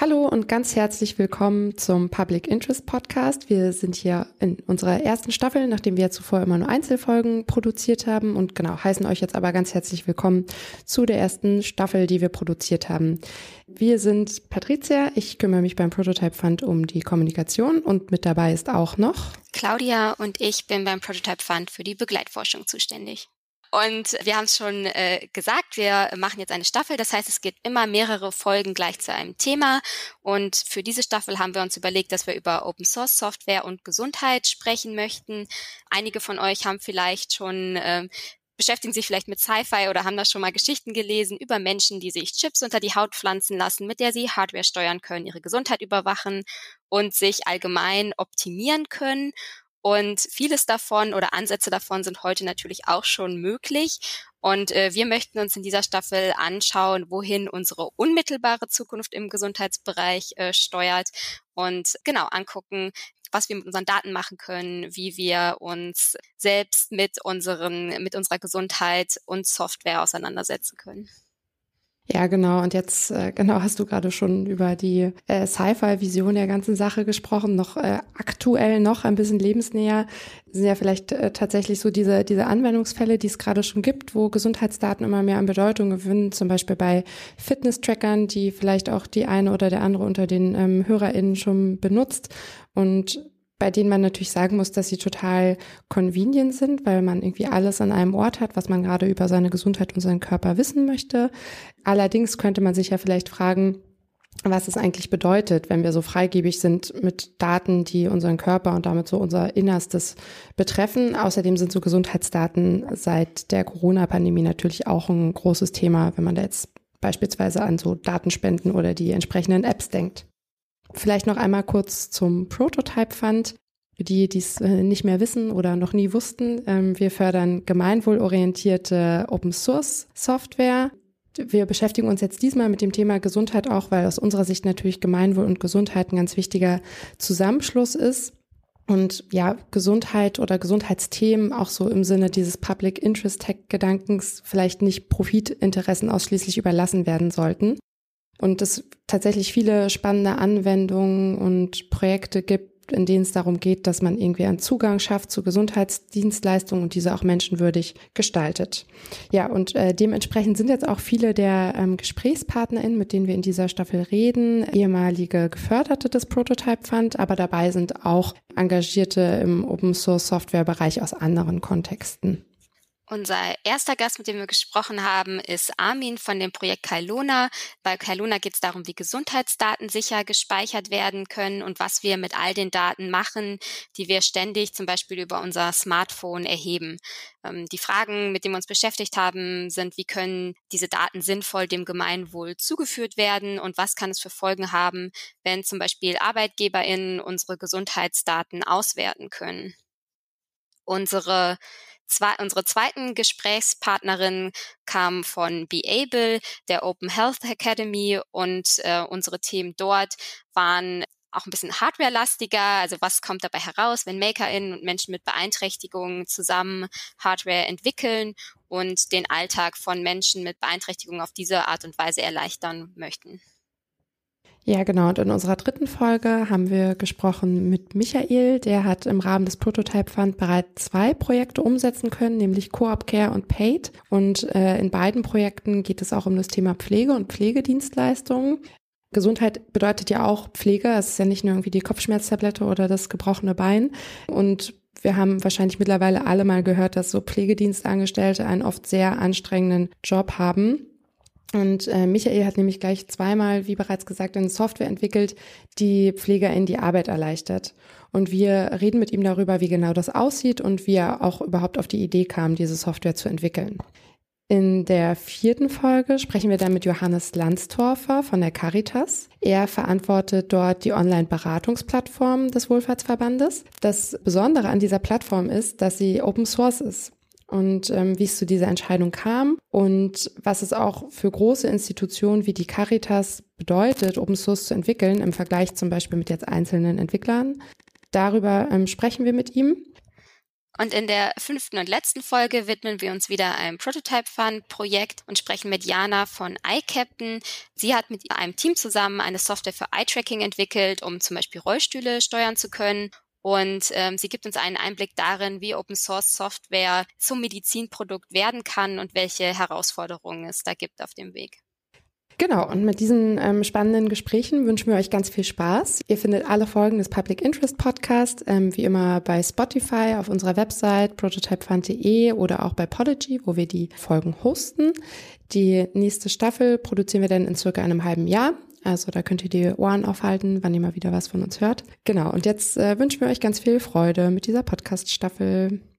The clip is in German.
Hallo und ganz herzlich willkommen zum Public Interest Podcast. Wir sind hier in unserer ersten Staffel, nachdem wir zuvor immer nur Einzelfolgen produziert haben und genau heißen euch jetzt aber ganz herzlich willkommen zu der ersten Staffel, die wir produziert haben. Wir sind Patricia, ich kümmere mich beim Prototype Fund um die Kommunikation und mit dabei ist auch noch Claudia und ich bin beim Prototype Fund für die Begleitforschung zuständig. Und wir haben es schon äh, gesagt, wir machen jetzt eine Staffel. Das heißt, es geht immer mehrere Folgen gleich zu einem Thema. Und für diese Staffel haben wir uns überlegt, dass wir über Open Source Software und Gesundheit sprechen möchten. Einige von euch haben vielleicht schon äh, beschäftigen sich vielleicht mit Sci-Fi oder haben da schon mal Geschichten gelesen über Menschen, die sich Chips unter die Haut pflanzen lassen, mit der sie Hardware steuern können, ihre Gesundheit überwachen und sich allgemein optimieren können. Und vieles davon oder Ansätze davon sind heute natürlich auch schon möglich. Und äh, wir möchten uns in dieser Staffel anschauen, wohin unsere unmittelbare Zukunft im Gesundheitsbereich äh, steuert und genau angucken, was wir mit unseren Daten machen können, wie wir uns selbst mit unseren, mit unserer Gesundheit und Software auseinandersetzen können. Ja, genau. Und jetzt, äh, genau, hast du gerade schon über die äh, Sci-Fi-Vision der ganzen Sache gesprochen. Noch äh, aktuell, noch ein bisschen lebensnäher sind ja vielleicht äh, tatsächlich so diese, diese Anwendungsfälle, die es gerade schon gibt, wo Gesundheitsdaten immer mehr an Bedeutung gewinnen. Zum Beispiel bei Fitness-Trackern, die vielleicht auch die eine oder der andere unter den ähm, HörerInnen schon benutzt. Und bei denen man natürlich sagen muss, dass sie total convenient sind, weil man irgendwie alles an einem Ort hat, was man gerade über seine Gesundheit und seinen Körper wissen möchte. Allerdings könnte man sich ja vielleicht fragen, was es eigentlich bedeutet, wenn wir so freigebig sind mit Daten, die unseren Körper und damit so unser Innerstes betreffen. Außerdem sind so Gesundheitsdaten seit der Corona-Pandemie natürlich auch ein großes Thema, wenn man da jetzt beispielsweise an so Datenspenden oder die entsprechenden Apps denkt. Vielleicht noch einmal kurz zum Prototype Fund. Für die, die es äh, nicht mehr wissen oder noch nie wussten, ähm, wir fördern gemeinwohlorientierte Open Source Software. Wir beschäftigen uns jetzt diesmal mit dem Thema Gesundheit auch, weil aus unserer Sicht natürlich Gemeinwohl und Gesundheit ein ganz wichtiger Zusammenschluss ist. Und ja, Gesundheit oder Gesundheitsthemen auch so im Sinne dieses Public Interest Tech Gedankens vielleicht nicht Profitinteressen ausschließlich überlassen werden sollten und es tatsächlich viele spannende Anwendungen und Projekte gibt, in denen es darum geht, dass man irgendwie einen Zugang schafft zu Gesundheitsdienstleistungen und diese auch menschenwürdig gestaltet. Ja, und äh, dementsprechend sind jetzt auch viele der ähm, GesprächspartnerInnen, mit denen wir in dieser Staffel reden, ehemalige Geförderte des Prototype Fund, aber dabei sind auch Engagierte im Open Source Software Bereich aus anderen Kontexten. Unser erster Gast, mit dem wir gesprochen haben, ist Armin von dem Projekt Kailona. Bei Kailona geht es darum, wie Gesundheitsdaten sicher gespeichert werden können und was wir mit all den Daten machen, die wir ständig zum Beispiel über unser Smartphone erheben. Ähm, die Fragen, mit denen wir uns beschäftigt haben, sind, wie können diese Daten sinnvoll dem Gemeinwohl zugeführt werden und was kann es für Folgen haben, wenn zum Beispiel ArbeitgeberInnen unsere Gesundheitsdaten auswerten können. Unsere zwei, unsere zweiten Gesprächspartnerin kam von Be Able, der Open Health Academy und äh, unsere Themen dort waren auch ein bisschen hardware-lastiger. Also was kommt dabei heraus, wenn MakerInnen und Menschen mit Beeinträchtigungen zusammen Hardware entwickeln und den Alltag von Menschen mit Beeinträchtigungen auf diese Art und Weise erleichtern möchten. Ja, genau. Und in unserer dritten Folge haben wir gesprochen mit Michael. Der hat im Rahmen des Prototype Fund bereits zwei Projekte umsetzen können, nämlich Co-op Care und Paid. Und äh, in beiden Projekten geht es auch um das Thema Pflege und Pflegedienstleistungen. Gesundheit bedeutet ja auch Pflege. Es ist ja nicht nur irgendwie die Kopfschmerztablette oder das gebrochene Bein. Und wir haben wahrscheinlich mittlerweile alle mal gehört, dass so Pflegedienstangestellte einen oft sehr anstrengenden Job haben. Und äh, Michael hat nämlich gleich zweimal, wie bereits gesagt, eine Software entwickelt, die Pfleger in die Arbeit erleichtert. Und wir reden mit ihm darüber, wie genau das aussieht und wie er auch überhaupt auf die Idee kam, diese Software zu entwickeln. In der vierten Folge sprechen wir dann mit Johannes Landstorfer von der Caritas. Er verantwortet dort die Online-Beratungsplattform des Wohlfahrtsverbandes. Das Besondere an dieser Plattform ist, dass sie Open Source ist und ähm, wie es zu dieser Entscheidung kam und was es auch für große Institutionen wie die Caritas bedeutet, Open Source zu entwickeln im Vergleich zum Beispiel mit jetzt einzelnen Entwicklern. Darüber ähm, sprechen wir mit ihm. Und in der fünften und letzten Folge widmen wir uns wieder einem Prototype Fund Projekt und sprechen mit Jana von iCaptain. Sie hat mit einem Team zusammen eine Software für Eye-Tracking entwickelt, um zum Beispiel Rollstühle steuern zu können. Und ähm, sie gibt uns einen Einblick darin, wie Open Source Software zum Medizinprodukt werden kann und welche Herausforderungen es da gibt auf dem Weg. Genau, und mit diesen ähm, spannenden Gesprächen wünschen wir euch ganz viel Spaß. Ihr findet alle Folgen des Public Interest Podcast ähm, wie immer bei Spotify, auf unserer Website prototypefund.de oder auch bei Podigy, wo wir die Folgen hosten. Die nächste Staffel produzieren wir dann in circa einem halben Jahr. Also da könnt ihr die Ohren aufhalten, wann ihr mal wieder was von uns hört. Genau, und jetzt äh, wünschen wir euch ganz viel Freude mit dieser Podcast-Staffel.